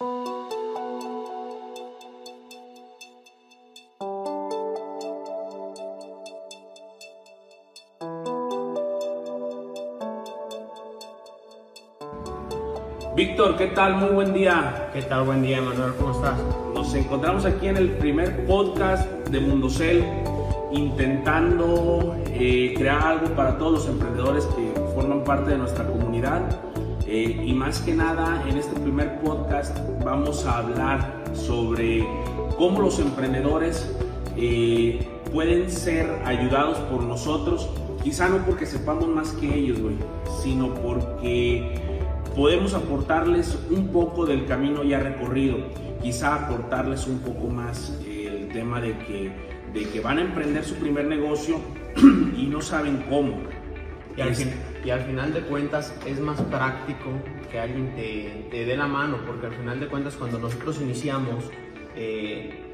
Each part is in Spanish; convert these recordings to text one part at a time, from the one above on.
Víctor, ¿qué tal? Muy buen día. ¿Qué tal? Buen día, Manuel. ¿Cómo estás? Nos encontramos aquí en el primer podcast de Mundocel, intentando eh, crear algo para todos los emprendedores que forman parte de nuestra comunidad. Eh, y más que nada, en este primer podcast vamos a hablar sobre cómo los emprendedores eh, pueden ser ayudados por nosotros. Quizá no porque sepamos más que ellos, güey, sino porque podemos aportarles un poco del camino ya recorrido, quizá aportarles un poco más el tema de que, de que van a emprender su primer negocio y no saben cómo. Y al, y al, final de cuentas es más práctico que alguien te, te, dé la mano, porque al final de cuentas cuando nosotros iniciamos, eh,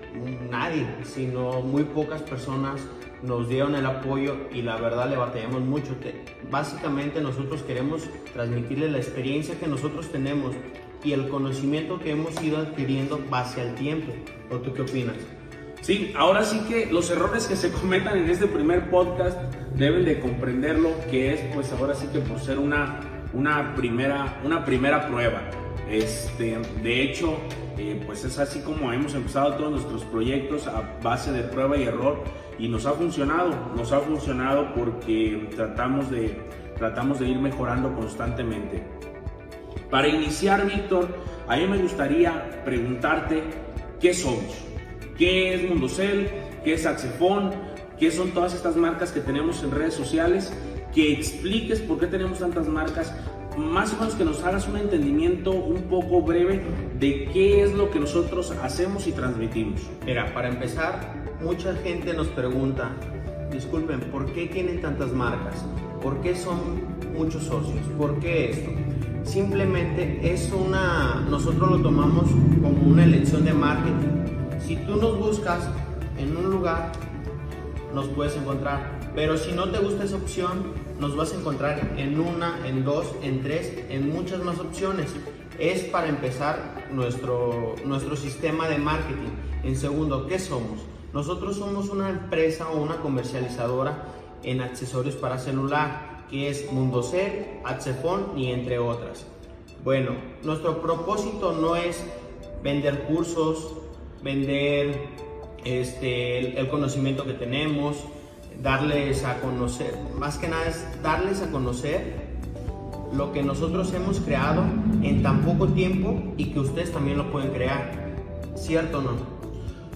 nadie, sino muy pocas personas nos dieron el apoyo y la verdad le batallamos mucho. Básicamente nosotros queremos transmitirle la experiencia que nosotros tenemos y el conocimiento que hemos ido adquiriendo base al tiempo. ¿O tú qué opinas? Sí, ahora sí que los errores que se cometan en este primer podcast deben de comprenderlo, que es pues ahora sí que por ser una, una, primera, una primera prueba. Este, de hecho, eh, pues es así como hemos empezado todos nuestros proyectos a base de prueba y error y nos ha funcionado, nos ha funcionado porque tratamos de, tratamos de ir mejorando constantemente. Para iniciar, Víctor, a mí me gustaría preguntarte qué somos, qué es Mundocel, qué es Axefón, qué son todas estas marcas que tenemos en redes sociales, que expliques por qué tenemos tantas marcas, más o menos que nos hagas un entendimiento un poco breve de qué es lo que nosotros hacemos y transmitimos. Mira, para empezar, mucha gente nos pregunta, disculpen, ¿por qué tienen tantas marcas? ¿Por qué son muchos socios? ¿Por qué esto? Simplemente es una, nosotros lo tomamos como una elección de marketing. Si tú nos buscas en un lugar, nos puedes encontrar. Pero si no te gusta esa opción, nos vas a encontrar en una, en dos, en tres, en muchas más opciones. Es para empezar nuestro, nuestro sistema de marketing. En segundo, ¿qué somos? Nosotros somos una empresa o una comercializadora en accesorios para celular, que es Mundocel, Accefon y entre otras. Bueno, nuestro propósito no es vender cursos, vender este, el conocimiento que tenemos, darles a conocer, más que nada es darles a conocer lo que nosotros hemos creado en tan poco tiempo y que ustedes también lo pueden crear. ¿Cierto o no?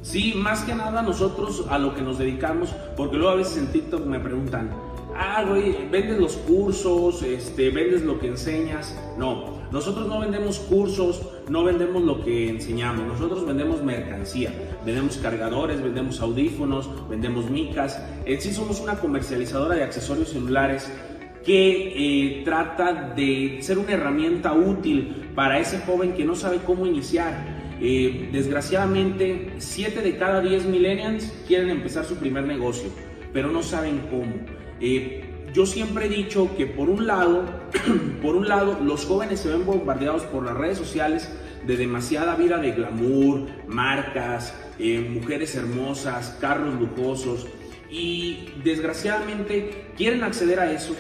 Sí, más que nada nosotros a lo que nos dedicamos, porque luego a veces en TikTok me preguntan, ah, güey, vendes los cursos, este, vendes lo que enseñas. No, nosotros no vendemos cursos, no vendemos lo que enseñamos, nosotros vendemos mercancía, vendemos cargadores, vendemos audífonos, vendemos micas. Sí somos una comercializadora de accesorios celulares que eh, trata de ser una herramienta útil para ese joven que no sabe cómo iniciar. Eh, desgraciadamente, 7 de cada 10 millennials quieren empezar su primer negocio, pero no saben cómo. Eh, yo siempre he dicho que por un lado, por un lado, los jóvenes se ven bombardeados por las redes sociales de demasiada vida de glamour, marcas, eh, mujeres hermosas, carros lujosos y desgraciadamente quieren acceder a eso,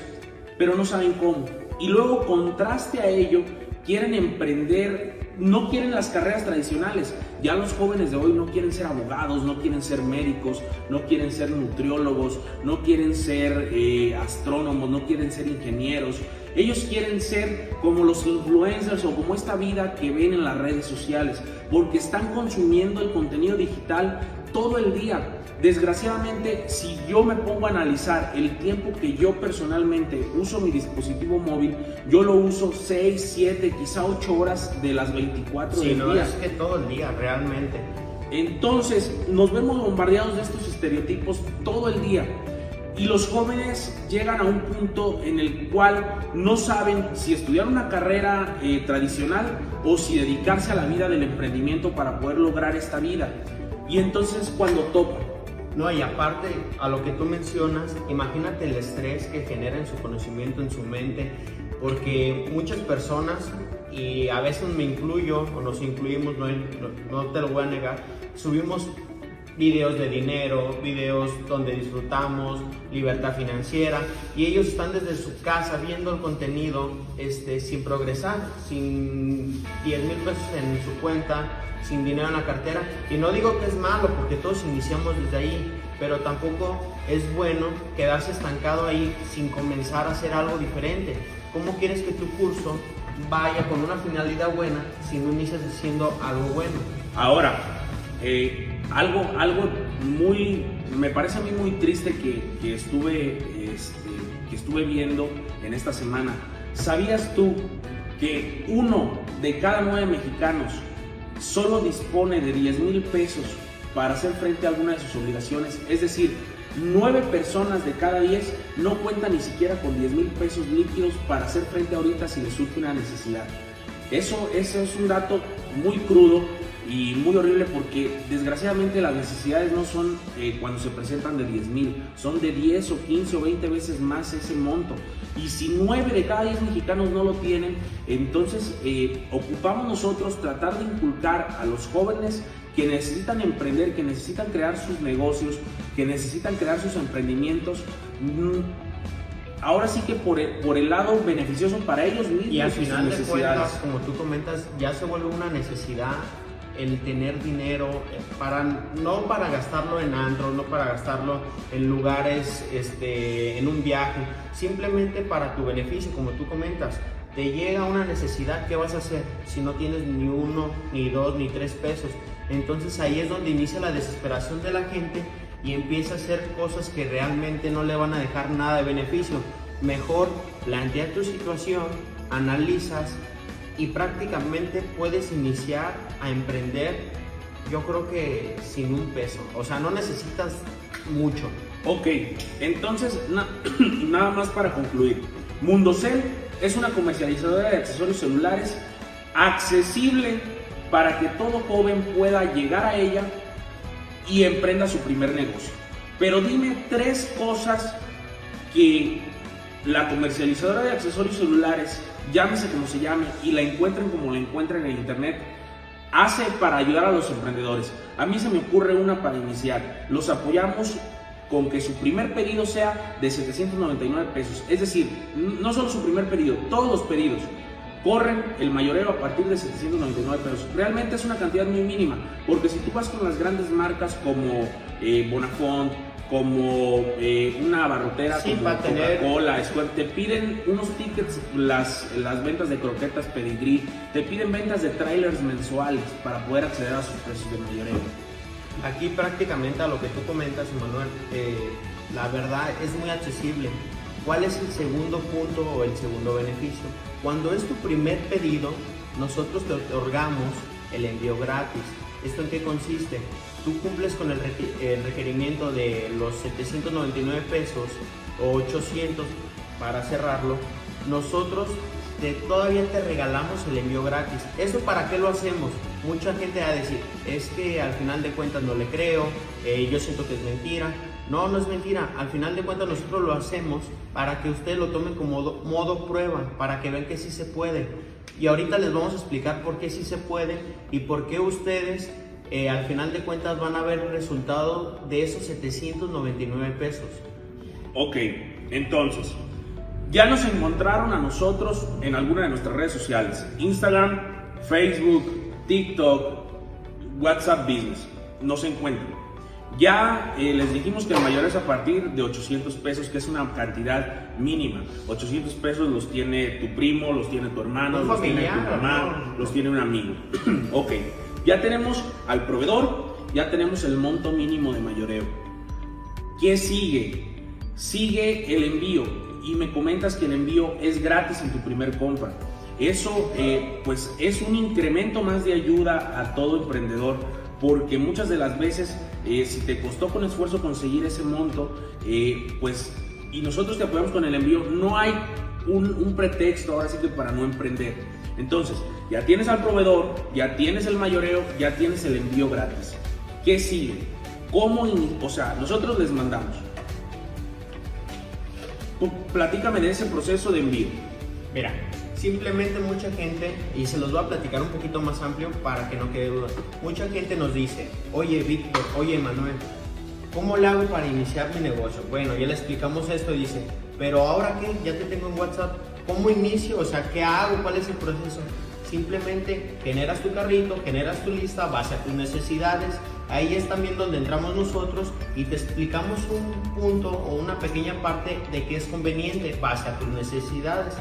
pero no saben cómo. Y luego contraste a ello, quieren emprender no quieren las carreras tradicionales. Ya los jóvenes de hoy no quieren ser abogados, no quieren ser médicos, no quieren ser nutriólogos, no quieren ser eh, astrónomos, no quieren ser ingenieros. Ellos quieren ser como los influencers o como esta vida que ven en las redes sociales, porque están consumiendo el contenido digital todo el día. Desgraciadamente, si yo me pongo a analizar el tiempo que yo personalmente uso mi dispositivo móvil, yo lo uso 6, 7, quizá 8 horas de las 24 sí, del no día. es que todo el día, realmente. Entonces, nos vemos bombardeados de estos estereotipos todo el día. Y los jóvenes llegan a un punto en el cual no saben si estudiar una carrera eh, tradicional o si dedicarse a la vida del emprendimiento para poder lograr esta vida. Y entonces cuando topan no, y aparte a lo que tú mencionas, imagínate el estrés que genera en su conocimiento, en su mente, porque muchas personas y a veces me incluyo o nos incluimos, no, no te lo voy a negar, subimos videos de dinero, videos donde disfrutamos, libertad financiera, y ellos están desde su casa viendo el contenido este, sin progresar, sin 10 mil pesos en su cuenta, sin dinero en la cartera. Y no digo que es malo, porque todos iniciamos desde ahí, pero tampoco es bueno quedarse estancado ahí sin comenzar a hacer algo diferente. ¿Cómo quieres que tu curso vaya con una finalidad buena si no inicias haciendo algo bueno? Ahora, eh, algo, algo muy, me parece a mí muy triste que, estuve, este, que estuve viendo en esta semana. ¿Sabías tú que uno de cada nueve mexicanos solo dispone de 10 mil pesos para hacer frente a alguna de sus obligaciones? Es decir, nueve personas de cada 10 no cuentan ni siquiera con 10 mil pesos líquidos para hacer frente ahorita si les surge una necesidad. Eso, eso es un dato muy crudo y muy horrible porque desgraciadamente las necesidades no son eh, cuando se presentan de 10 mil, son de 10 o 15 o 20 veces más ese monto. Y si 9 de cada 10 mexicanos no lo tienen, entonces eh, ocupamos nosotros tratar de inculcar a los jóvenes que necesitan emprender, que necesitan crear sus negocios, que necesitan crear sus emprendimientos. Mm, ahora sí que por el, por el lado beneficioso para ellos mismos. Y al final de cuentas, como tú comentas, ya se vuelve una necesidad el tener dinero eh, para no para gastarlo en antro, no para gastarlo en lugares este en un viaje, simplemente para tu beneficio, como tú comentas. Te llega una necesidad, ¿qué vas a hacer si no tienes ni uno, ni dos, ni tres pesos? Entonces ahí es donde inicia la desesperación de la gente y empieza a hacer cosas que realmente no le van a dejar nada de beneficio. Mejor plantea tu situación, analizas, y prácticamente puedes iniciar a emprender, yo creo que sin un peso. O sea, no necesitas mucho. Ok, entonces nada más para concluir. Mundocel es una comercializadora de accesorios celulares accesible para que todo joven pueda llegar a ella y emprenda su primer negocio. Pero dime tres cosas que la comercializadora de accesorios celulares llámese como se llame, y la encuentren como la encuentren en internet, hace para ayudar a los emprendedores. A mí se me ocurre una para iniciar. Los apoyamos con que su primer pedido sea de 799 pesos. Es decir, no solo su primer pedido, todos los pedidos corren el mayorero a partir de 799 pesos. Realmente es una cantidad muy mínima, porque si tú vas con las grandes marcas como eh, Bonafont, como eh, una barrotera como Coca-Cola, te piden unos tickets, las, las ventas de croquetas pedigrí, te piden ventas de trailers mensuales para poder acceder a sus precios de mayoreo. Aquí prácticamente a lo que tú comentas, Manuel, eh, la verdad es muy accesible. ¿Cuál es el segundo punto o el segundo beneficio? Cuando es tu primer pedido, nosotros te otorgamos el envío gratis. ¿Esto en qué consiste? Tú cumples con el, requerimiento de los 799 pesos o 800 para cerrarlo. Nosotros te, todavía te regalamos el envío gratis. ¿Eso para qué lo hacemos? Mucha gente va a decir, es que al final de cuentas no le creo, eh, yo siento que es mentira. No, no es mentira. Al final de cuentas nosotros lo hacemos para que ustedes lo tomen como modo prueba, para que vean que sí se puede. Y ahorita les vamos a explicar por qué sí se puede y por qué ustedes eh, al final de cuentas van a ver el resultado de esos 799 pesos. Ok, entonces, ya nos encontraron a nosotros en alguna de nuestras redes sociales, Instagram, Facebook, TikTok, WhatsApp Business, nos encuentran. Ya eh, les dijimos que el mayor es a partir de 800 pesos, que es una cantidad mínima. 800 pesos los tiene tu primo, los tiene tu hermano, los tiene tu mamá, los tiene un amigo. ok, ya tenemos al proveedor, ya tenemos el monto mínimo de mayoreo. ¿Qué sigue? Sigue el envío y me comentas que el envío es gratis en tu primer compra. Eso eh, pues es un incremento más de ayuda a todo emprendedor porque muchas de las veces eh, si te costó con esfuerzo conseguir ese monto, eh, pues y nosotros te apoyamos con el envío, no hay un, pretexto ahora sí que para no emprender. Entonces, ya tienes al proveedor, ya tienes el mayoreo, ya tienes el envío gratis. ¿Qué sigue? ¿Cómo? O sea, nosotros les mandamos. platícame de ese proceso de envío. Mira, Simplemente mucha gente, y se los voy a platicar un poquito más amplio para que no quede duda, mucha gente nos dice, oye Víctor, oye Manuel, ¿cómo le hago para iniciar mi negocio? Bueno, ya le explicamos esto y dice, pero ahora qué, ya te tengo en WhatsApp, ¿cómo inicio? O sea, ¿qué hago? ¿Cuál es el proceso? Simplemente generas tu carrito, generas tu lista base a tus necesidades. Ahí es también donde entramos nosotros y te explicamos un punto o una pequeña parte de qué es conveniente base a tus necesidades.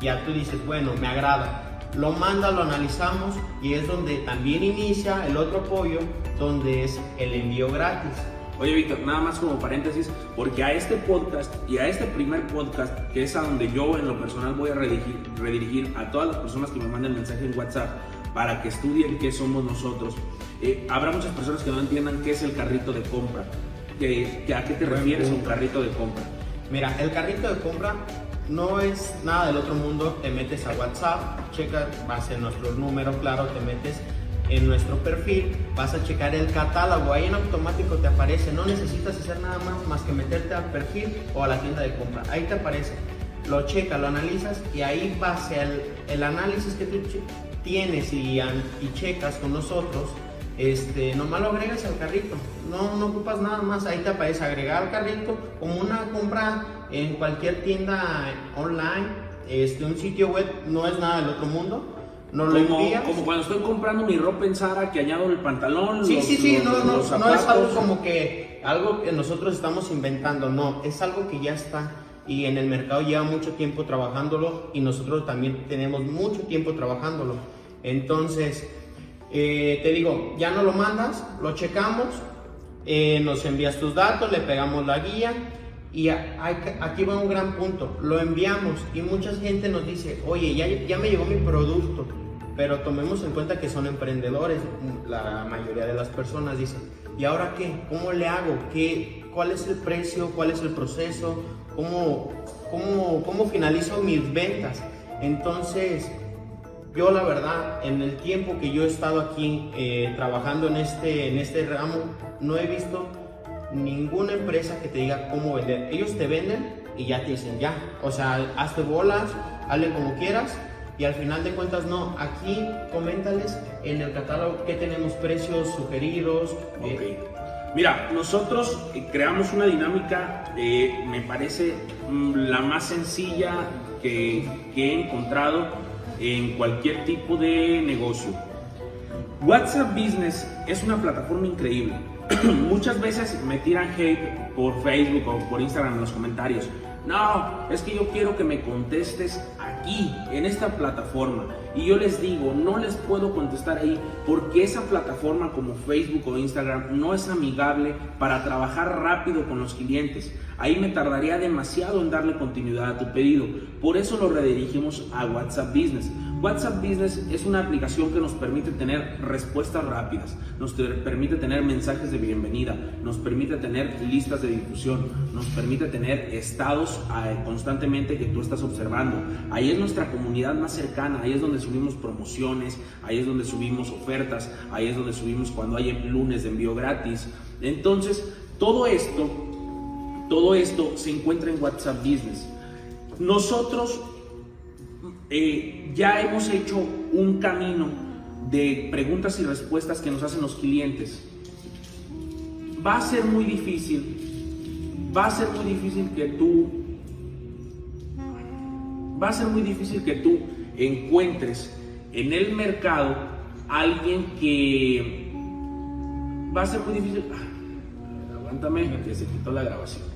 Ya tú dices, bueno, me agrada. Lo manda, lo analizamos y es donde también inicia el otro apoyo, donde es el envío gratis. Oye, Víctor, nada más como paréntesis, porque a este podcast y a este primer podcast, que es a donde yo en lo personal voy a redirigir, redirigir a todas las personas que me manden mensaje en WhatsApp para que estudien qué somos nosotros, eh, habrá muchas personas que no entiendan qué es el carrito de compra. Que, ¿A qué te refieres un carrito de compra? Mira, el carrito de compra no es nada del otro mundo. Te metes a WhatsApp, checas, vas en nuestro número, claro, te metes en nuestro perfil, vas a checar el catálogo, ahí en automático te aparece, no necesitas hacer nada más más que meterte al perfil o a la tienda de compra, ahí te aparece, lo checas, lo analizas y ahí base el, análisis que tú tienes y, y checas con nosotros, este, nomás lo agregas al carrito, no, no ocupas nada más, ahí te aparece agregar al carrito como una compra en cualquier tienda online, este, un sitio web. No es nada del otro mundo, no lo como, como cuando estoy comprando mi ropa en Zara que añado el pantalón. Sí, sí, sí, no, no, no es algo como que algo que nosotros estamos inventando, no, es algo que ya está y en el mercado lleva mucho tiempo trabajándolo y nosotros también tenemos mucho tiempo trabajándolo. Entonces, eh, te digo, ya no lo mandas, lo checamos, eh, nos envías tus datos, le pegamos la guía y aquí va un gran punto, lo enviamos y mucha gente nos dice, oye, ya, ya me llegó mi producto, pero tomemos en cuenta que son emprendedores, la mayoría de las personas dicen, ¿y ahora qué? ¿Cómo le hago? ¿Qué, ¿Cuál es el precio? ¿Cuál es el proceso? ¿Cómo, cómo, cómo finalizo mis ventas? Entonces, yo la verdad, en el tiempo que yo he estado aquí eh, trabajando en este, en este ramo, no he visto ninguna empresa que te diga cómo vender. Ellos te venden y ya te dicen ya. O sea, hazte bolas, hazle como quieras y al final de cuentas no. Aquí coméntales en el catálogo que tenemos precios sugeridos. Eh. Mira, nosotros eh, creamos una dinámica, eh, me parece mm, la más sencilla que, que he encontrado en cualquier tipo de negocio. WhatsApp Business es una plataforma increíble. Muchas veces me tiran hate por Facebook o por Instagram en los comentarios. No, es que yo quiero que me contestes aquí, en esta plataforma. Y yo les digo, no les puedo contestar ahí porque esa plataforma como Facebook o Instagram no es amigable para trabajar rápido con los clientes. Ahí me tardaría demasiado en darle continuidad a tu pedido. Por eso lo redirigimos a WhatsApp Business. WhatsApp Business es una aplicación que nos permite tener respuestas rápidas, nos permite tener mensajes de bienvenida, nos permite tener listas de difusión, nos permite tener estados eh, constantemente que tú estás observando. Ahí es nuestra comunidad más cercana, ahí es donde subimos promociones, ahí es donde subimos ofertas, ahí es donde subimos cuando hay lunes de envío gratis. Entonces, todo esto, todo esto se encuentra en WhatsApp Business. Nosotros eh, ya hemos hecho un camino de preguntas y respuestas que nos hacen los clientes. Va a ser muy difícil, va a ser muy difícil que tú, va a ser muy difícil que tú encuentres en el mercado alguien que va a ser muy difícil. Ah, aguántame, que se quitó la grabación.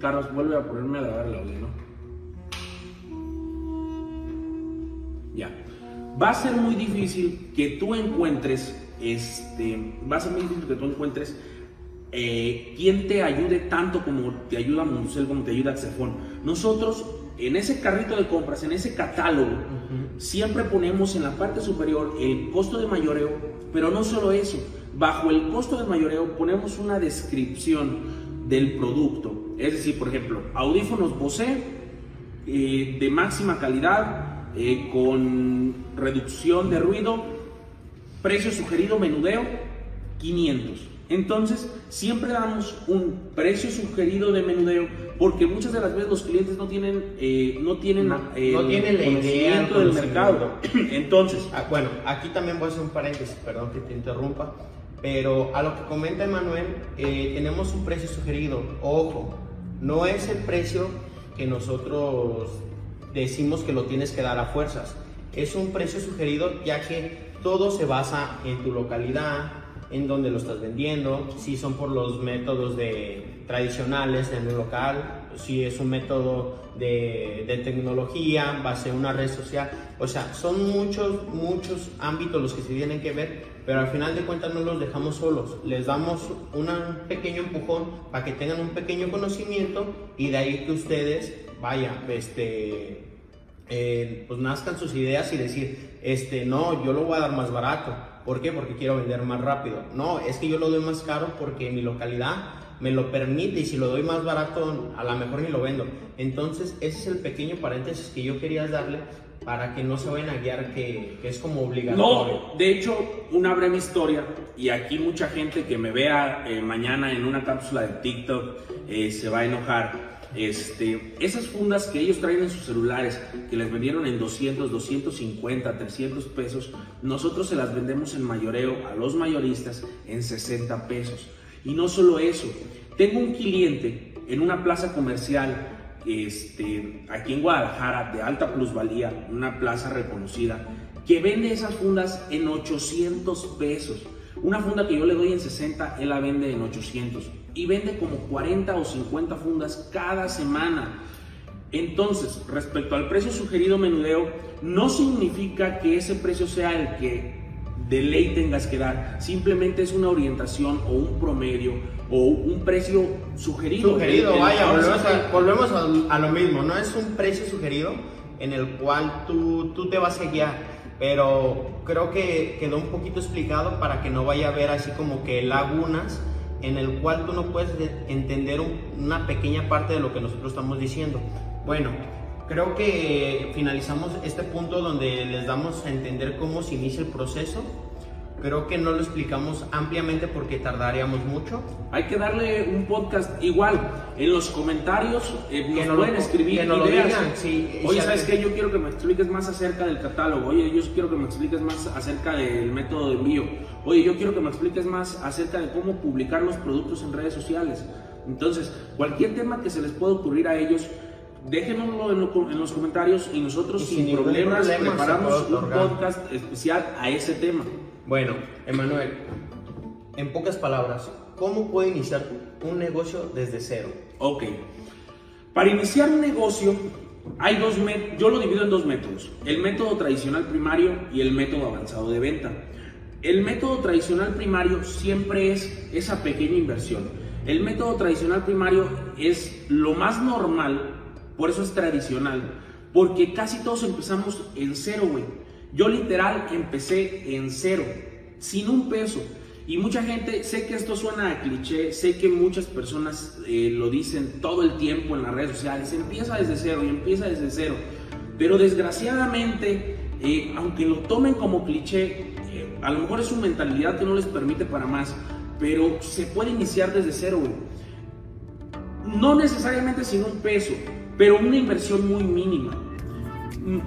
Carlos, vuelve a ponerme a grabar el audio, ¿no? Ya. Va a ser muy difícil que tú encuentres, este, va a ser muy difícil que tú encuentres eh, quien te ayude tanto como te ayuda Moncel, como te ayuda Xefón. Nosotros, en ese carrito de compras, en ese catálogo, siempre ponemos en la parte superior el costo de mayoreo, pero no solo eso, bajo el costo de mayoreo ponemos una descripción del producto. Es decir, por ejemplo, audífonos Bose eh, de máxima calidad, eh, con reducción de ruido, precio sugerido menudeo 500. Entonces, siempre damos un precio sugerido de menudeo porque muchas de las veces los clientes no tienen, eh, no tienen, no, tienen la idea del mercado. Entonces, ah, bueno, aquí también voy a hacer un paréntesis, perdón que te interrumpa, pero a lo que comenta Emanuel, eh, tenemos un precio sugerido. Ojo, no es el precio que nosotros decimos que lo tienes que dar a fuerzas. Es un precio sugerido ya que todo se basa en tu localidad, en dónde lo estás vendiendo, si son por los métodos de, tradicionales en un local, si es un método de, de tecnología, va a ser una red social. O sea, son muchos, muchos ámbitos los que se tienen que ver, pero al final de cuentas no los dejamos solos. Les damos un pequeño empujón para que tengan un pequeño conocimiento y de ahí que ustedes, vaya, este, eh, pues nazcan sus ideas y decir, este, no, yo lo voy a dar más barato. ¿Por qué? Porque quiero vender más rápido. No, es que yo lo doy más caro porque mi localidad me lo permite y si lo doy más barato, a lo mejor ni lo vendo. Entonces, ese es el pequeño paréntesis que yo quería darle para que no se vayan a guiar que, que, es como obligatorio. No, de hecho, una breve historia, y aquí mucha gente que me vea eh, mañana en una cápsula de TikTok eh, se va a enojar. Este, esas fundas que ellos traen en sus celulares, que les vendieron en 200, 250, 300 pesos, nosotros se las vendemos en mayoreo a los mayoristas en 60 pesos. Y no solo eso, tengo un cliente en una plaza comercial este, aquí en Guadalajara de alta plusvalía, una plaza reconocida, que vende esas fundas en 800 pesos. Una funda que yo le doy en 60, él la vende en 800 y vende como 40 o 50 fundas cada semana. Entonces, respecto al precio sugerido menudeo, no significa que ese precio sea el que de ley tengas que dar, simplemente es una orientación o un promedio o un precio sugerido. Sugerido, vaya, volvemos, a, lo mismo, no es un precio sugerido en el cual tú, tú te vas a guiar pero creo que quedó un poquito explicado para que no vaya a haber así como que lagunas en el cual tú no puedes entender una pequeña parte de lo que nosotros estamos diciendo. Bueno, creo que finalizamos este punto donde les damos a entender cómo se inicia el proceso Creo que no lo explicamos ampliamente porque tardaríamos mucho. Hay que darle un podcast igual. En los comentarios eh, nos pueden escribir que nos Lo digan, sí, Oye, ¿sabes qué? Yo quiero que me expliques más acerca del catálogo. Oye, yo quiero que me expliques más acerca del método de envío. Oye, yo quiero que me expliques más acerca de cómo publicar los productos en redes sociales. Entonces, cualquier tema que se les pueda ocurrir a ellos, déjenoslo en, los comentarios y nosotros sin, problemas preparamos un podcast especial a ese tema. Bueno, Emanuel, en pocas palabras, ¿cómo puede iniciar un negocio desde cero? Ok. Para iniciar un negocio hay dos yo lo divido en dos métodos, el método tradicional primario y el método avanzado de venta. El método tradicional primario siempre es esa pequeña inversión. El método tradicional primario es lo más normal, por eso es tradicional, porque casi todos empezamos en cero, güey. Yo literal empecé en cero, sin un peso. Y mucha gente, sé que esto suena a cliché, sé que muchas personas eh, lo dicen todo el tiempo en las redes sociales, empieza desde cero y empieza desde cero. Pero desgraciadamente, eh, aunque lo tomen como cliché, eh, a lo mejor es su mentalidad que no les permite para más, pero se puede iniciar desde cero. No necesariamente sin un peso, pero una inversión muy mínima.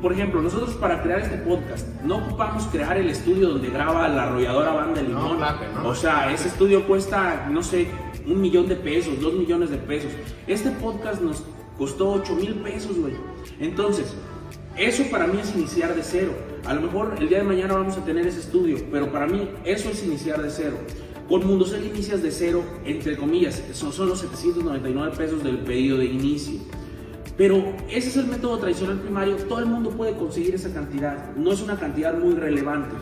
Por ejemplo, nosotros para crear este podcast no ocupamos crear el estudio donde graba la arrolladora banda de limón. o sea, ese estudio cuesta, no sé, un millón de pesos, dos millones de pesos. Este podcast nos costó ocho mil pesos, güey. Entonces, eso para mí es iniciar de cero. A lo mejor el día de mañana vamos a tener ese estudio, pero para mí eso es iniciar de cero. Con Mundocel inicias de cero, entre comillas, son, los 799 pesos del pedido de inicio. Pero ese es el método tradicional primario, todo el mundo puede conseguir esa cantidad, no es una cantidad muy relevante.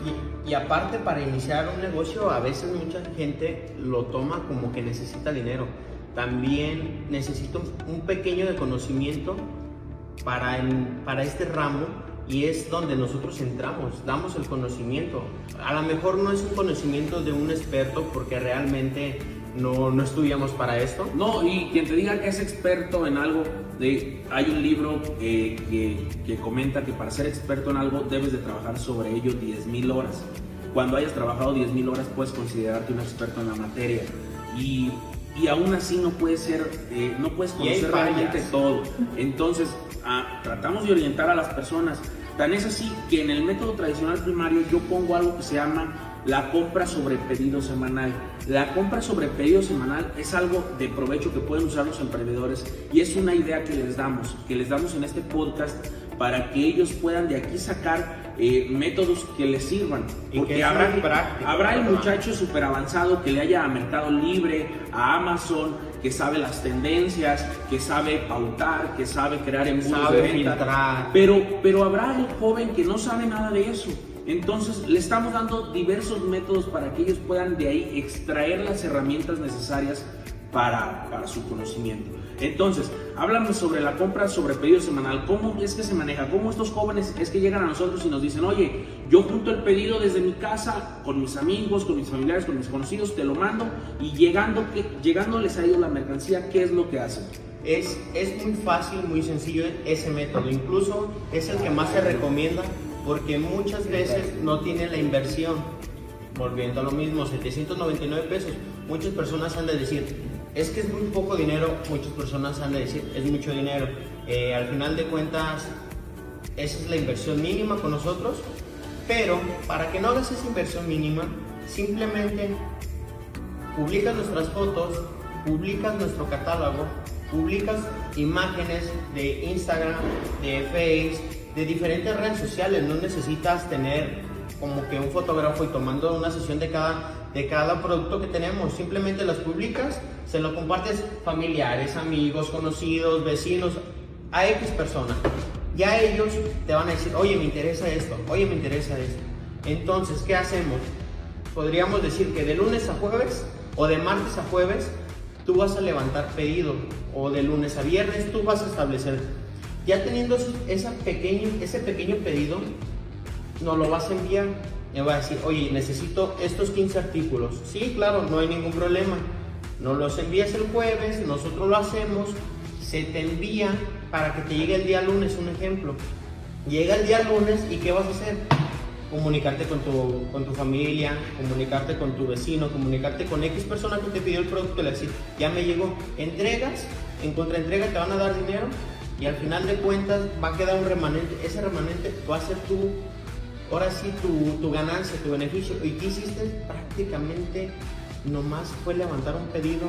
Y, aparte para iniciar un negocio a veces mucha gente lo toma como que necesita dinero. También necesito un pequeño de conocimiento para, para este ramo y es donde nosotros entramos, damos el conocimiento. A lo mejor no es un conocimiento de un experto porque realmente no, no estudiamos para esto. No, y quien te diga que es experto en algo, de, hay un libro que, que, comenta que para ser experto en algo debes de trabajar sobre ello 10.000 horas. cuando hayas trabajado 10.000 horas puedes considerarte un experto en la materia. Y, y aún así no puedes ser, eh, no puedes conocer realmente todo. Entonces, ah, tratamos de orientar a las personas. Tan es así que en el método tradicional primario yo pongo algo que se llama la compra sobre pedido semanal. La compra sobre pedido semanal es algo de provecho que pueden usar los emprendedores y es una idea que les damos, que les damos en este podcast para que ellos puedan de aquí sacar eh, métodos que les sirvan. Porque habrá, habrá el muchacho súper avanzado que le haya a Mercado Libre, a Amazon, que sabe las tendencias, que sabe pautar, que sabe crear embudos de venta. Pero, pero habrá el joven que no sabe nada de eso entonces le estamos dando diversos métodos para que ellos puedan de ahí extraer las herramientas necesarias para, para su conocimiento. Entonces, háblame sobre la compra sobre pedido semanal. ¿Cómo es que se maneja? ¿Cómo estos jóvenes es que llegan a nosotros y nos dicen, oye, yo junto el pedido desde mi casa con mis amigos, con mis familiares, con mis conocidos, te lo mando y llegando, llegándoles a ellos la mercancía, ¿qué es lo que hacen? Es, es muy fácil, muy sencillo ese método. Incluso es el que más se recomienda porque muchas veces no tiene la inversión. Volviendo a lo mismo, 799 pesos. Muchas personas han de decir, es que es muy poco dinero, muchas personas han de decir, es mucho dinero. Eh, al final de cuentas, esa es la inversión mínima con nosotros, pero para que no hagas esa inversión mínima, simplemente publicas nuestras fotos, publicas nuestro catálogo, publicas imágenes de Instagram, de Facebook, de diferentes redes sociales. No necesitas tener como que un fotógrafo y tomando una sesión de cada, de cada producto que tenemos. Simplemente las publicas, se lo compartes familiares, amigos, conocidos, vecinos, a X personas. Ya ellos te van a decir, oye, me interesa esto, oye, me interesa esto. Entonces, ¿qué hacemos? Podríamos decir que de lunes a jueves o de martes a jueves tú vas a levantar pedido o de lunes a viernes tú vas a establecer ya teniendo pequeño, ese pequeño pedido, nos lo vas a enviar. Me va a decir, oye, necesito estos 15 artículos. Sí, claro, no hay ningún problema. Nos los envías el jueves, nosotros lo hacemos, se te envía para que te llegue el día lunes, un ejemplo. Llega el día lunes y ¿qué vas a hacer? Comunicarte con tu, con tu familia, comunicarte con tu vecino, comunicarte con X persona que te pidió el producto y le decir, ya me llegó, entregas, en contraentrega te van a dar dinero y al final de cuentas va a quedar un remanente. Ese remanente va a ser tu, ahora sí, tu, ganancia, tu beneficio. ¿Y qué hiciste? Prácticamente nomás fue levantar un pedido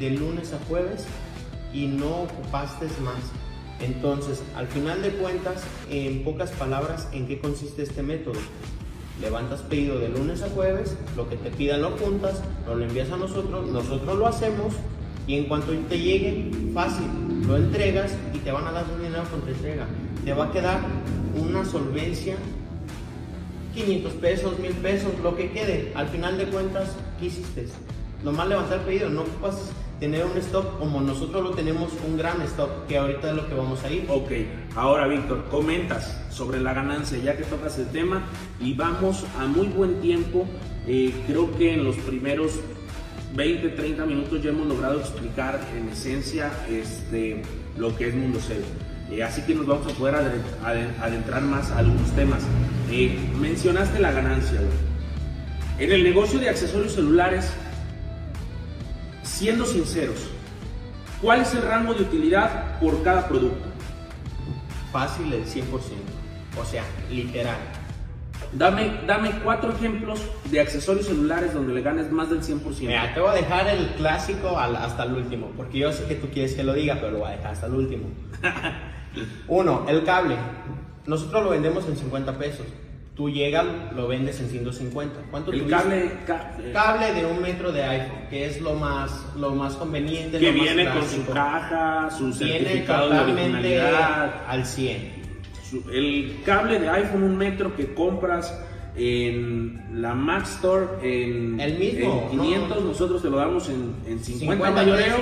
de lunes a jueves y no ocupaste más. Entonces, al final de cuentas, en pocas palabras, ¿en qué consiste este método? Levantas pedido de lunes a jueves, lo que te pidan lo juntas, lo envías a nosotros, nosotros lo hacemos y en cuanto te llegue, fácil, lo entregas y te van a dar un dinero con entrega. Te va a quedar una solvencia, 500 pesos, 1000 pesos, lo que quede. Al final de cuentas, ¿qué hiciste? Nomás levantar el pedido, no ocupas tener un stock como nosotros lo tenemos, un gran stock, que ahorita es lo que vamos a ir. Ok, ahora Víctor, comentas sobre la ganancia, ya que tocas el tema, y vamos a muy buen tiempo. Eh, creo que en los primeros 20, 30 minutos ya hemos logrado explicar en esencia este, lo que es Mundo Cero. Eh, así que nos vamos a poder adentrar más a algunos temas. Eh, mencionaste la ganancia. En el negocio de accesorios celulares, siendo sinceros, ¿cuál es el rango de utilidad por cada producto? Fácil el 100%, o sea, literal. Dame, dame cuatro ejemplos de accesorios celulares donde le ganes más del 100%. Mira, te voy a dejar el clásico hasta el último, porque yo sé que tú quieres que lo diga, pero lo voy a dejar hasta el último. Uno, el cable. Nosotros lo vendemos en 50 pesos. Tú llegas, lo vendes en 150. ¿Cuánto El cable, cable de un metro de iPhone, que es lo más, lo más conveniente. Que viene con su caja, su certificado de originalidad. Al 100 el cable de iPhone un metro que compras en la Mac Store en, el mismo, 500, nosotros te lo damos en, en 50, mayoreo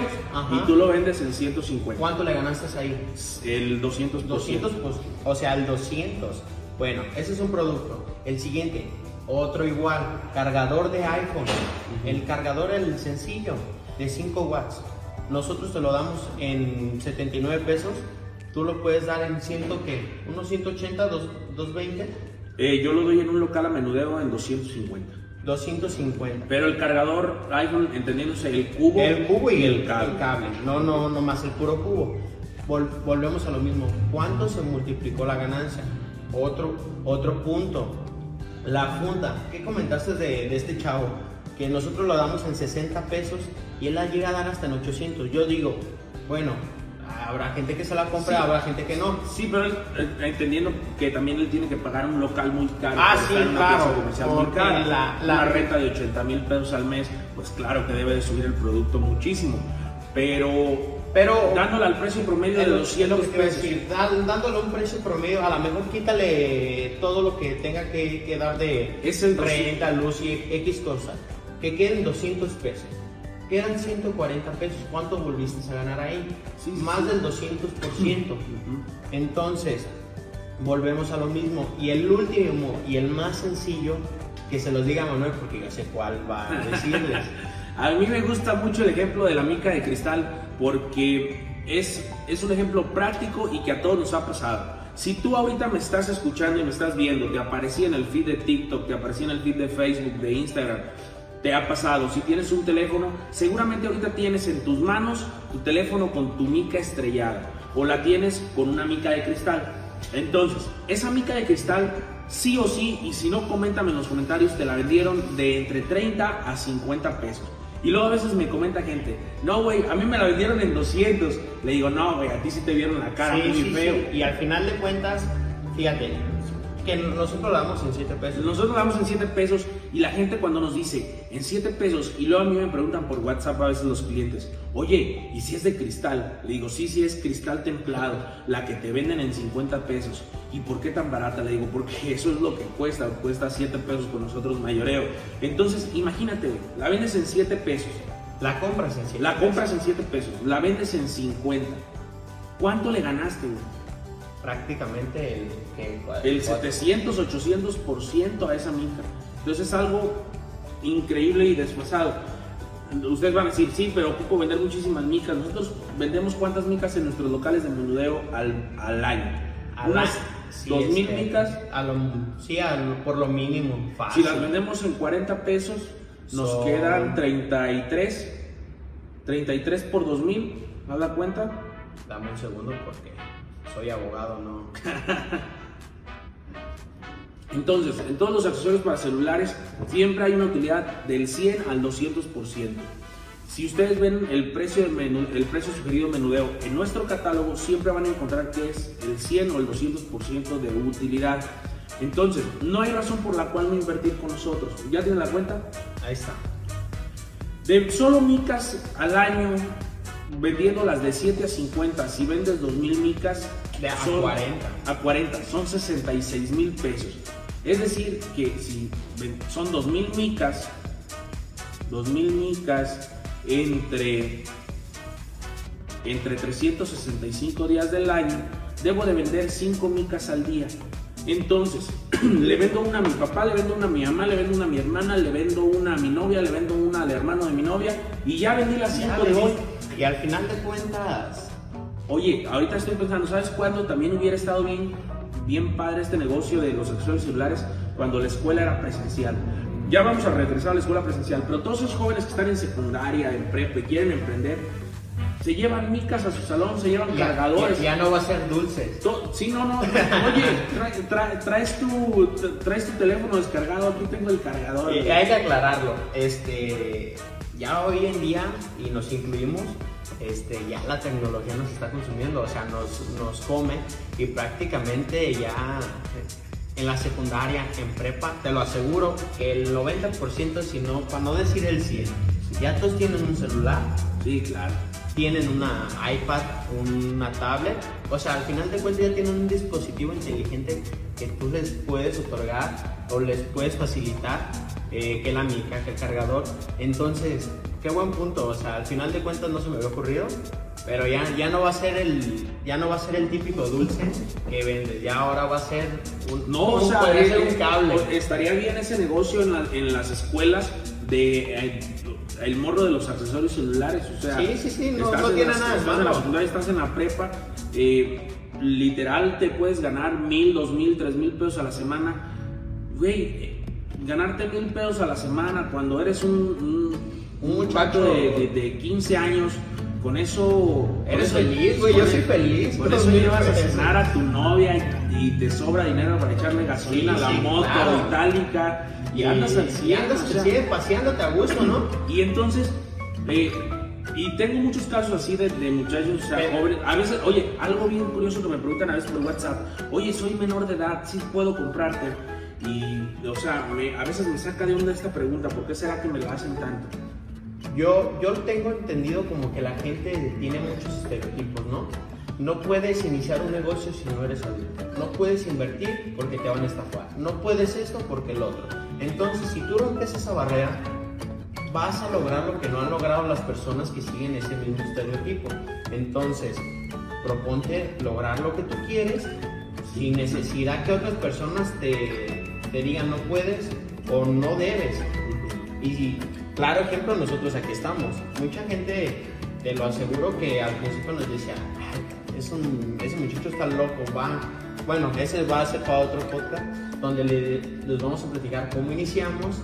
y tú lo vendes en 150. ¿Cuánto le ganaste ahí? El 200%. 200, pues, o sea, el 200. Bueno, ese es un producto. El siguiente, otro igual, cargador de iPhone. El cargador, el sencillo, de 5 watts. Nosotros te lo damos en 79 pesos tú lo puedes dar en ciento que, unos 180, 220. Eh, yo lo doy en un local a menudeo en 250. 250. Pero el cargador iPhone, entendiéndose el cubo. El cubo y el cable. No, no, no más el puro cubo. volvemos a lo mismo. ¿Cuánto se multiplicó la ganancia? Otro, otro punto. La funda. ¿Qué comentaste de, de este chavo? Que nosotros lo damos en 60 pesos y él la llega a dar hasta en 800. Yo digo, bueno, habrá gente que se la compra, habrá gente que no. Sí, pero él, entendiendo que también él tiene que pagar un local muy caro. Ah, sí, claro. Muy La, la, renta de 80 mil pesos al mes, pues claro que debe de subir el producto muchísimo. Pero pero dándole al precio promedio de 200 pesos. Decir, dándole un precio promedio, a lo mejor quítale todo lo que tenga que, que dar de renta, luz y X cosas. Que queden 200 pesos quedan 140 pesos. ¿Cuánto volviste a ganar ahí? Más del 200%. Entonces, volvemos a lo mismo. Y el último y el más sencillo, que se los diga Manuel, porque yo sé cuál va a decirles. a mí me gusta mucho el ejemplo de la mica de cristal, porque es, es un ejemplo práctico y que a todos nos ha pasado. Si tú ahorita me estás escuchando y me estás viendo, te aparecía en el feed de TikTok, te aparecía en el feed de Facebook, de Instagram, te ha pasado. Si tienes un teléfono, seguramente ahorita tienes en tus manos tu teléfono con tu mica estrellada o la tienes con una mica de cristal. Entonces, esa mica de cristal, sí o sí, y si no, coméntame en los comentarios, te la vendieron de entre 30 a 50 pesos. Y luego a veces me comenta gente, no, güey, a mí me la vendieron en 200. Le digo, no, güey, a ti sí te vieron la cara muy feo. Y al final de cuentas, fíjate, que nosotros la damos en 7 pesos. Nosotros la damos en 7 pesos y la gente cuando nos dice en 7 pesos y luego a mí me preguntan por WhatsApp a veces los clientes, oye, ¿y si es de cristal? Le digo, sí, sí es cristal templado, la que te venden en 50 pesos. ¿Y por qué tan barata? Le digo, porque eso es lo que cuesta, cuesta 7 pesos con nosotros mayoreo. Entonces, imagínate, la vendes en 7 pesos. La compras en 7 La compras en 7 pesos, la vendes en 50. ¿Cuánto le ganaste, prácticamente el, el 700, 800% a esa mica. Entonces es algo increíble y desfasado. Ustedes van a decir, sí, pero ocupo vender muchísimas micas. Nosotros vendemos cuántas micas en nuestros locales de menudeo al, al año. Unas dos mil este, micas. A lo, sí, por lo mínimo. Si las vendemos en 40 pesos, nos quedan 33. 33 por 2000, ¿me da cuenta? Dame un segundo porque soy abogado, no. Entonces, en todos los accesorios para celulares siempre hay una utilidad del 100 al 200%. Si ustedes ven el precio, el precio sugerido menudeo en nuestro catálogo, siempre van a encontrar que es el 100 o el 200% de utilidad. Entonces, no hay razón por la cual no invertir con nosotros. ¿Ya tienen la cuenta? Ahí está. De solo micas al año, vendiendo las de 7 a 50, si vendes 2.000 micas, a 40. A 40, son 66 mil pesos. Es decir, que si son 2.000 micas, 2.000 micas entre, entre 365 días del año, debo de vender 5 micas al día. Entonces, le vendo una a mi papá, le vendo una a mi mamá, le vendo una a mi hermana, le vendo una a mi novia, le vendo una al hermano de mi novia y ya vendí las 5 de hoy. Y al final de cuentas... Oye, ahorita estoy pensando, ¿sabes cuándo también hubiera estado bien, bien padre este negocio de los accesorios celulares? Cuando la escuela era presencial. Ya vamos a regresar a la escuela presencial, pero todos esos jóvenes que están en secundaria, en prepa y quieren emprender, se llevan micas a su salón, se llevan cargadores. Ya, no va a ser dulces. sí, no, no. Oye, traes, tu, traes tu teléfono descargado, aquí tengo el cargador. Y hay que aclararlo. Este, ya hoy en día, y nos incluimos, este, ya la tecnología nos está consumiendo, o sea, nos, nos come y prácticamente ya en la secundaria, en prepa, te lo aseguro, el 90%, si no, para no decir el 100, ya todos tienen un celular. Sí, claro. Tienen una iPad, una tablet, o sea, al final de cuentas ya tienen un dispositivo inteligente que tú les puedes otorgar o les puedes facilitar eh, que la mica, que el cargador. Entonces, qué buen punto. O sea, al final de cuentas no se me había ocurrido, pero ya, ya no va a ser el ya no va a ser el típico dulce que vende. Ya ahora va a ser un no, o sea, un cable. Estaría bien ese negocio en, en las escuelas de eh, el morro de los accesorios celulares. O sea, sí, sí, sí, no, tiene nada. Estás en la secundaria, estás en la prepa. Eh, literal te puedes ganar mil, dos mil, tres mil pesos a la semana güey, ganarte mil pesos a la semana cuando eres un, un, Un muchacho- de, de- de 15 años, con eso... con Eres eso- feliz, güey, yo con- soy feliz. Con con eso llevas a cenar a tu novia y, y te sobra dinero para echarle gasolina Sí, a la sí, moto claro. itálica y andas al Y 100. andas al 100, paseándote a gusto, ¿no? y entonces, eh, y tengo muchos casos así de, de muchachos, o sea, jóvenes. A veces, oye, algo bien curioso que me preguntan a veces por WhatsApp, oye, soy menor de edad, sí puedo comprarte. Y, o sea, a veces me saca de onda esta pregunta, ¿por qué será que me la hacen tanto? Yo, yo tengo entendido como que la gente tiene muchos estereotipos, ¿no? No puedes iniciar un negocio si no eres adulto. No puedes invertir porque te van a estafar. No puedes esto porque el otro. Entonces, si tú rompes esa barrera, vas a lograr lo que no han logrado las personas que siguen ese mismo estereotipo. Entonces, proponte lograr lo que tú quieres sin necesidad que otras personas te, te digan no puedes o no debes. Y claro ejemplo, nosotros aquí estamos. Mucha gente, te lo aseguro, que al principio nos decía, "Ay, es un, ese muchacho está loco, va. Bueno, ese va a ser para otro podcast, donde le, les vamos a platicar cómo iniciamos,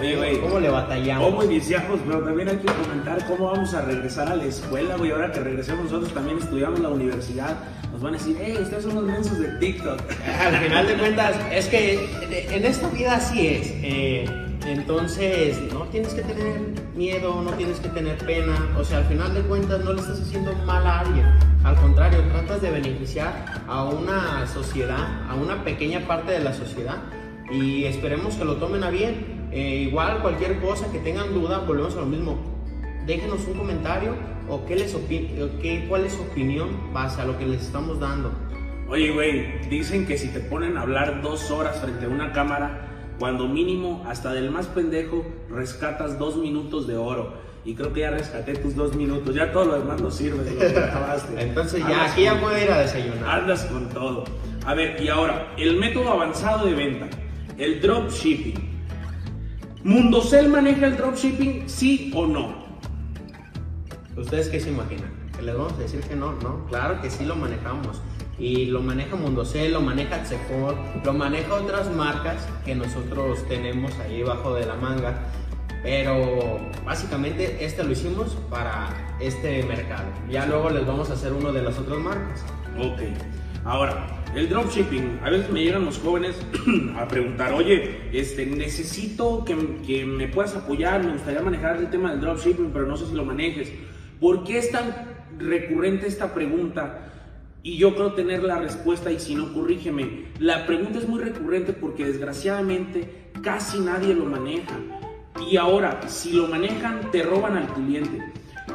Oye, güey, cómo le batallamos. ¿Cómo iniciamos? Pero también hay que comentar cómo vamos a regresar a la escuela, güey. Ahora que regresemos nosotros también estudiamos en la universidad, nos van a decir, hey, ustedes son los mensos de TikTok. Al final de cuentas, es que en esta vida así es. eh, entonces, no tienes que tener miedo, no tienes que tener pena. O sea, al final de cuentas, no le estás haciendo mal a alguien. Al contrario, tratas de beneficiar a una sociedad, a una pequeña parte de la sociedad. Y esperemos que lo tomen a bien. Eh, igual, cualquier cosa que tengan duda, volvemos a lo mismo. Déjenos un comentario o qué les o qué, cuál es su opinión base a lo que les estamos dando. Oye, güey, dicen que si te ponen a hablar dos horas frente a una cámara, cuando mínimo, hasta del más pendejo, rescatas dos minutos de oro. Y creo que ya rescaté tus dos minutos. Ya todo lo demás no sirve lo. Entonces ya, Andas aquí ya puede ir a desayunar. Andas con todo. A ver, y ahora, el método avanzado de venta, el dropshipping. ¿Mundocell maneja el dropshipping, sí o no? ¿Ustedes qué se imaginan? ¿Que les vamos a decir que no? No, claro que sí lo manejamos. Y lo maneja Mundocell, lo maneja Sephora, lo maneja otras marcas que nosotros tenemos ahí bajo de la manga. Pero básicamente este lo hicimos para este mercado. Ya luego les vamos a hacer uno de las otras marcas. Ok. Ahora, el dropshipping. A veces me llegan los jóvenes a preguntar, oye, este, necesito que, que me puedas apoyar, me gustaría manejar el tema del dropshipping, pero no sé si lo manejes. ¿Por qué es tan recurrente esta pregunta? Y yo creo tener la respuesta y si no, corrígeme. La pregunta es muy recurrente porque desgraciadamente casi nadie lo maneja. Y ahora, si lo manejan, te roban al cliente.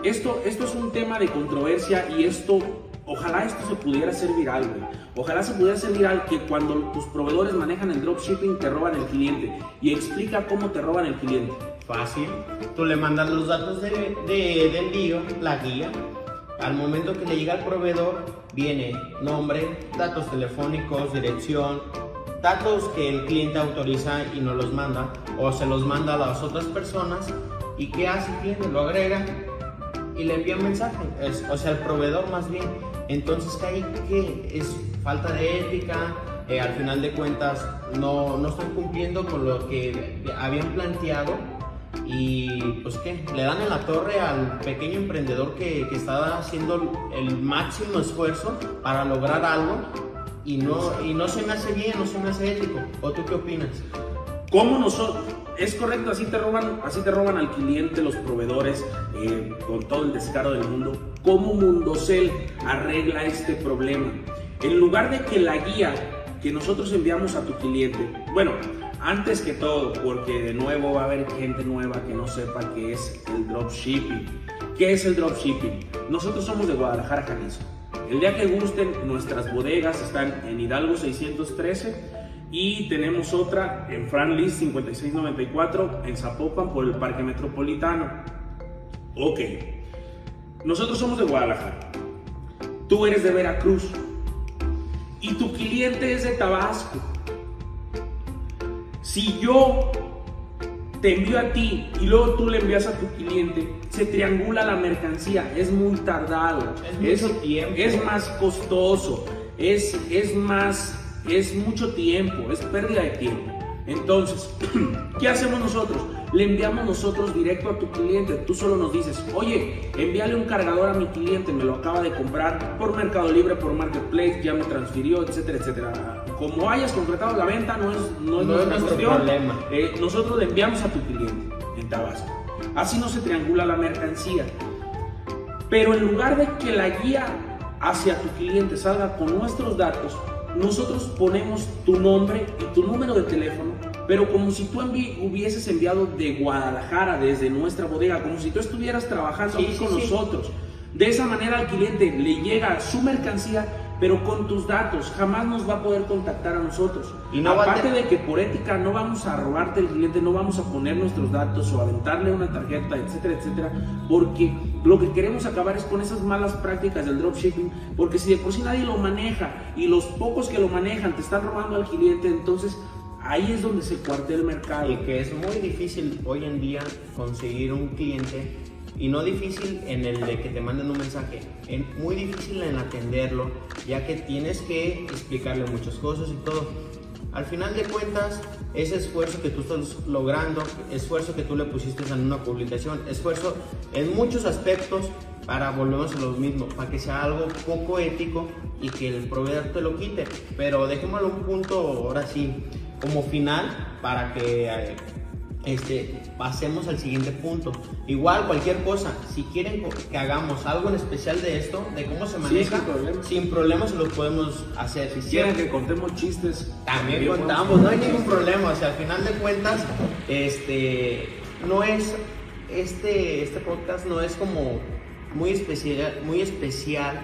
Esto, esto es un tema de controversia y esto, ojalá esto se pudiera hacer viral, güey. Ojalá se pudiera hacer viral que cuando tus proveedores manejan el dropshipping te roban el cliente. Y explica cómo te roban el cliente. Fácil. Tú le mandas los datos de, de, envío, la guía. Al momento que le llega al proveedor, viene nombre, datos telefónicos, dirección, datos que el cliente autoriza y nos los manda, o se los manda a las otras personas. ¿Y qué hace el? Lo agrega y le envía un mensaje. O sea, el proveedor más bien. Entonces, ¿qué hay? ¿Qué? Es falta de ética. eh, al final de cuentas, no, no están cumpliendo con lo que habían planteado. Y pues qué, le dan en la torre al pequeño emprendedor que, que está haciendo el máximo esfuerzo para lograr algo y no, y no se me hace bien, no se me hace ético. ¿O tú qué opinas? ¿Cómo nosotros? Es correcto, así te roban, así te roban al cliente los proveedores eh, con todo el descaro del mundo. ¿Cómo Mundocell arregla este problema? En lugar de que la guía que nosotros enviamos a tu cliente, bueno, antes que todo, porque de nuevo va a haber gente nueva que no sepa qué es el dropshipping. ¿Qué es el dropshipping? Nosotros somos de Guadalajara, Jalisco. El día que gusten, nuestras bodegas están en Hidalgo 613 y tenemos otra en Fran Lis 5694 en Zapopan por el Parque Metropolitano. Ok, nosotros somos de Guadalajara. Tú eres de Veracruz y tu cliente es de Tabasco. Si yo te envío a ti y luego tú le envías a tu cliente, se triangula la mercancía, es muy tardado, Es tiempo. es más costoso, es, es más, es mucho tiempo, es pérdida de tiempo. Entonces, ¿qué hacemos nosotros? Le enviamos nosotros directo a tu cliente. Tú solo nos dices, oye, envíale un cargador a mi cliente, me lo acaba de comprar por Mercado Libre, por Marketplace, ya me transfirió, etcétera, etcétera. Como hayas concretado la venta, no es, no es No nuestra cuestión. problema. Eh, nosotros le enviamos a tu cliente en Tabasco. Así no se triangula la mercancía. Pero en lugar de que la guía hacia tu cliente salga con nuestros datos, nosotros ponemos tu nombre y tu número de teléfono, pero como si tú envi- hubieses enviado de Guadalajara, desde nuestra bodega, como si tú estuvieras trabajando Sí, aquí sí, con sí. nosotros. De esa manera al cliente le llega su mercancía, pero con tus datos. Jamás nos va a poder contactar a nosotros. Y no Aparte te- de que por ética no vamos a robarte el cliente, no vamos a poner nuestros datos o aventarle una tarjeta, etcétera, etcétera, porque lo que queremos acabar es con esas malas prácticas del dropshipping, porque si de por sí nadie lo maneja y los pocos que lo manejan te están robando al cliente, entonces ahí es donde se cuartea el mercado. Y que es muy difícil hoy en día conseguir un cliente y no difícil en el de que te manden un mensaje, en- muy difícil en atenderlo, ya que tienes que explicarle muchas cosas y todo. Al final de cuentas, ese esfuerzo que tú estás logrando, esfuerzo que tú le pusiste en una publicación, esfuerzo en muchos aspectos para volvemos a lo mismo, para que sea algo poco ético y que el proveedor te lo quite. Pero dejémoslo un punto ahora sí como final para que eh, este, pasemos al siguiente punto. Igual cualquier cosa, si quieren que hagamos algo en especial de esto, de cómo se maneja, sin problema. sin problemas lo podemos hacer. Si quieren que contemos chistes, también contamos, no hay ningún problema, o sea, al final de cuentas, este, no es, este, este podcast no es como muy especial, muy especial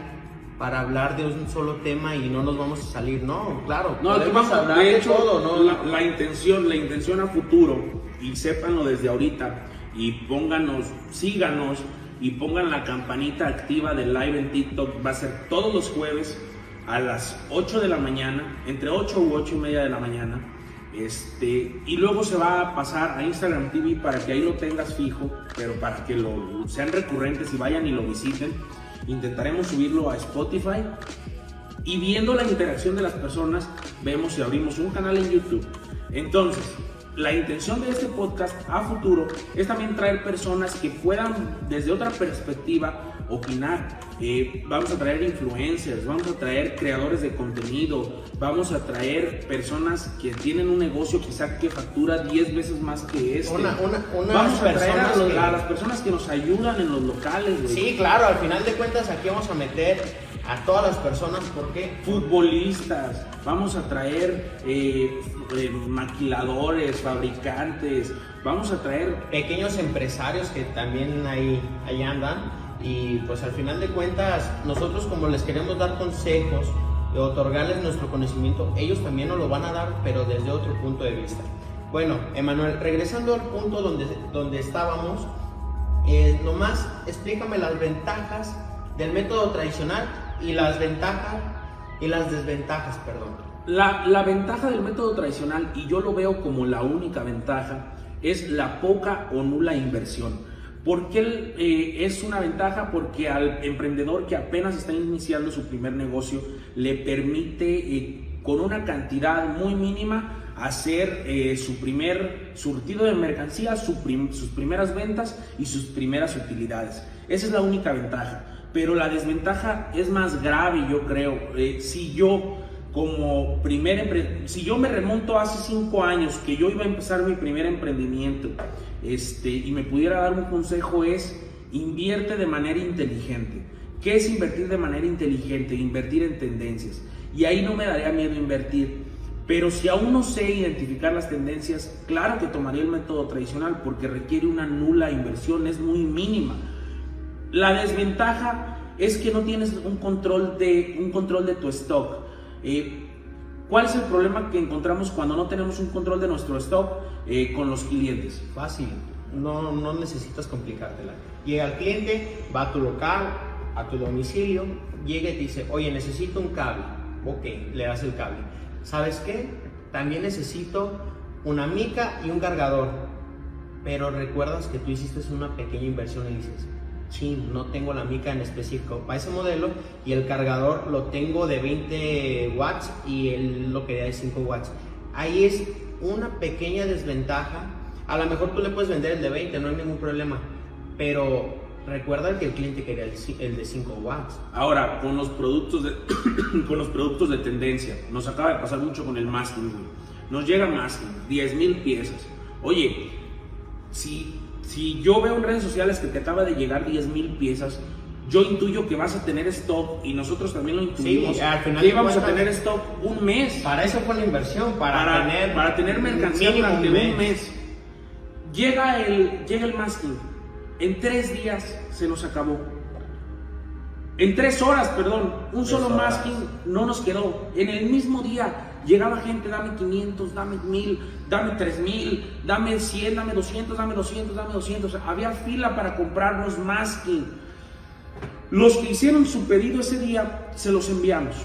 para hablar de un solo tema y no nos vamos a salir, no, claro, No, podemos vamos hablar de de hecho, todo, ¿no? La, la intención, la intención a futuro, y sépanlo desde ahorita, y pónganos, síganos, y pongan la campanita activa del live en TikTok, va a ser todos los jueves a las 8 de la mañana, entre 8 u 8 y media de la mañana, este, y luego se va a pasar a Instagram TV para que ahí lo tengas fijo, pero para que lo, sean recurrentes y vayan y lo visiten. Intentaremos subirlo a Spotify y viendo la interacción de las personas, vemos si abrimos un canal en YouTube. Entonces, la intención de este podcast a futuro es también traer personas que puedan desde otra perspectiva opinar. Eh, vamos a traer influencers, vamos a traer creadores de contenido, vamos a traer personas que tienen un negocio quizá que factura 10 veces más que este. Una- vamos a traer a, personas los- que- a las personas que nos ayudan en los locales. güey. Sí, claro, al final de cuentas aquí vamos a meter a todas las personas porque futbolistas, vamos a traer eh, eh, maquiladores, fabricantes, vamos a traer pequeños empresarios que también ahí, ahí andan y pues al final de cuentas nosotros como les queremos dar consejos y otorgarles nuestro conocimiento, ellos también nos lo van a dar pero desde otro punto de vista. Bueno, Emanuel, regresando al punto donde, donde estábamos, eh, nomás explícame las ventajas del método tradicional y las ventajas y las desventajas, perdón. La, ventaja del método tradicional, y yo lo veo como la única ventaja, es la poca o nula inversión. ¿Por qué eh, es una ventaja? Porque al emprendedor que apenas está iniciando su primer negocio le permite eh, con una cantidad muy mínima hacer eh, su primer surtido de mercancía, su prim- sus primeras ventas y sus primeras utilidades. Esa es la única ventaja. Pero la desventaja es más grave, yo creo. Si yo como primer empre- si yo me remonto hace cinco años que yo iba a empezar mi primer emprendimiento este, y me pudiera dar un consejo es invierte de manera inteligente. ¿Qué es invertir de manera inteligente? Invertir en tendencias. Y ahí no me daría miedo invertir. Pero si aún no sé identificar las tendencias, claro que tomaría el método tradicional porque requiere una nula inversión, es muy mínima. La desventaja es que no tienes un control de, un control de tu stock. ¿Cuál es el problema que encontramos cuando no tenemos un control de nuestro stock eh, con los clientes? Fácil, no, no necesitas complicártela. Llega el cliente, va a tu local, a tu domicilio, llega y te dice, oye, necesito un cable. Ok, le das el cable. ¿Sabes qué? También necesito una mica y un cargador. Pero recuerdas que tú hiciste una pequeña inversión y dices, sí, no tengo la mica en específico para ese modelo y el cargador lo tengo de 20 watts y él lo quería de 5 watts. Ahí es una pequeña desventaja. A lo mejor tú le puedes vender el de 20, no hay ningún problema, pero recuerda que el cliente quería el, de 5 watts. Ahora, con los productos de, con los productos de tendencia, nos acaba de pasar mucho con el masking, Nos llega masking, 10 mil piezas. Oye, si, si yo veo en redes sociales que te acaba de llegar 10 mil piezas, yo intuyo que vas a tener stock y nosotros también lo intuimos. Sí, al final que íbamos a tener stock un mes. Para eso fue la inversión, para, tener, para tener mercancía durante un mes. Llega el, llega el masking. En tres días se nos acabó. En tres horas, perdón, un solo masking no nos quedó. En el mismo día llegaba gente, dame 500, dame 1000, dame 3000, dame 100, dame 200, dame 200, dame 200. había fila para comprarnos masking los que hicieron su pedido ese día, se los enviamos.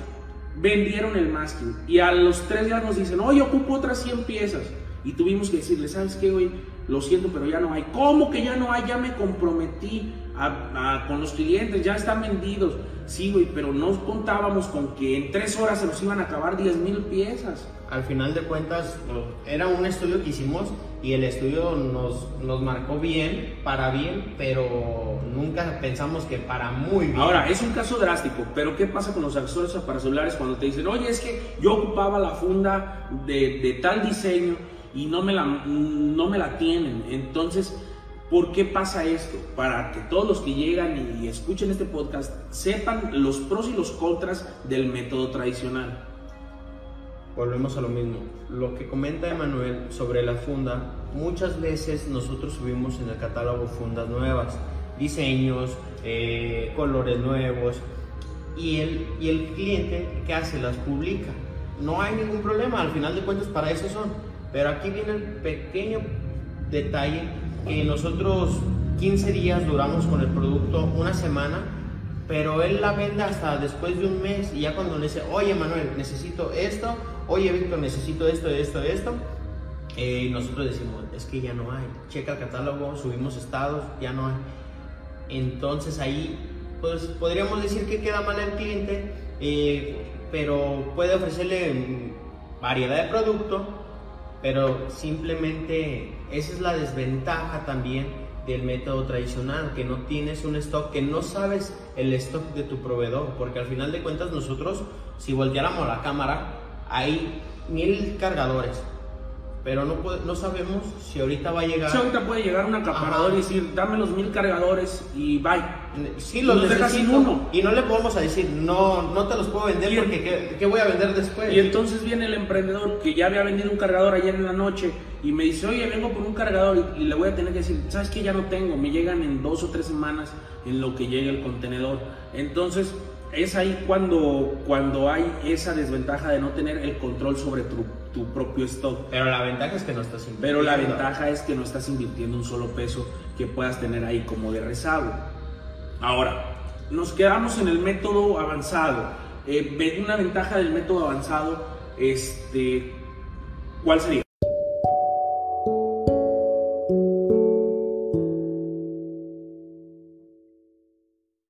Vendieron el masking. Y a los tres días nos dicen, oye, ocupo otras 100 piezas. Y tuvimos que decirle, ¿sabes qué, güey? Lo siento, pero ya no hay. ¿Cómo que ya no hay? Ya me comprometí con los clientes, ya están vendidos. Sí, güey, pero no contábamos con que en tres horas se nos iban a acabar 10 mil piezas. Al final de cuentas, era un estudio que hicimos y el estudio nos, nos marcó bien, para bien, pero nunca pensamos que para muy bien. Ahora, es un caso drástico, pero ¿qué pasa con los accesorios para celulares cuando te dicen, oye, es que yo ocupaba la funda de, de tal diseño y no me, la, no me la tienen? Entonces, ¿Por qué pasa esto? Para que todos los que llegan y escuchen este podcast sepan los pros y los contras del método tradicional. Volvemos a lo mismo. Lo que comenta Emanuel sobre la funda, muchas veces nosotros subimos en el catálogo fundas nuevas, diseños, eh, colores nuevos, y el, y el cliente que hace las publica. No hay ningún problema, al final de cuentas para eso son. Pero aquí viene el pequeño detalle que nosotros 15 días duramos con el producto, una semana, pero él la vende hasta después de un mes y ya cuando le dice, oye Manuel, necesito esto, oye Víctor, necesito esto, esto, esto, eh, nosotros decimos, es que ya no hay, checa el catálogo, subimos estados, ya no hay. Entonces ahí, pues podríamos decir que queda mal el cliente, eh, pero puede ofrecerle variedad de producto, pero simplemente esa es la desventaja también del método tradicional, que no tienes un stock, que no sabes el stock de tu proveedor, porque al final de cuentas nosotros, si volteáramos la cámara, hay mil cargadores, pero no, no sabemos si ahorita va a llegar. Si ahorita puede llegar un acaparador y decir, dame los mil cargadores y bye. Sí, los, dejas sin uno. Y no le podemos a decir, no, no te los puedo vender porque ¿qué, voy a vender después? Y entonces viene el emprendedor que ya había vendido un cargador ayer en la noche y me dice, oye, vengo por un cargador y, le voy a tener que decir, ¿sabes que Ya no tengo, me llegan en dos o tres semanas en lo que llega el contenedor. Entonces, es ahí cuando, cuando hay esa desventaja de no tener el control sobre tu, tu, propio stock. Pero la ventaja es que no estás invirtiendo. Pero la ventaja es que no estás invirtiendo un solo peso que puedas tener ahí como de rezago. Ahora, nos quedamos en el método avanzado. Eh, una ventaja del método avanzado, este, ¿cuál sería?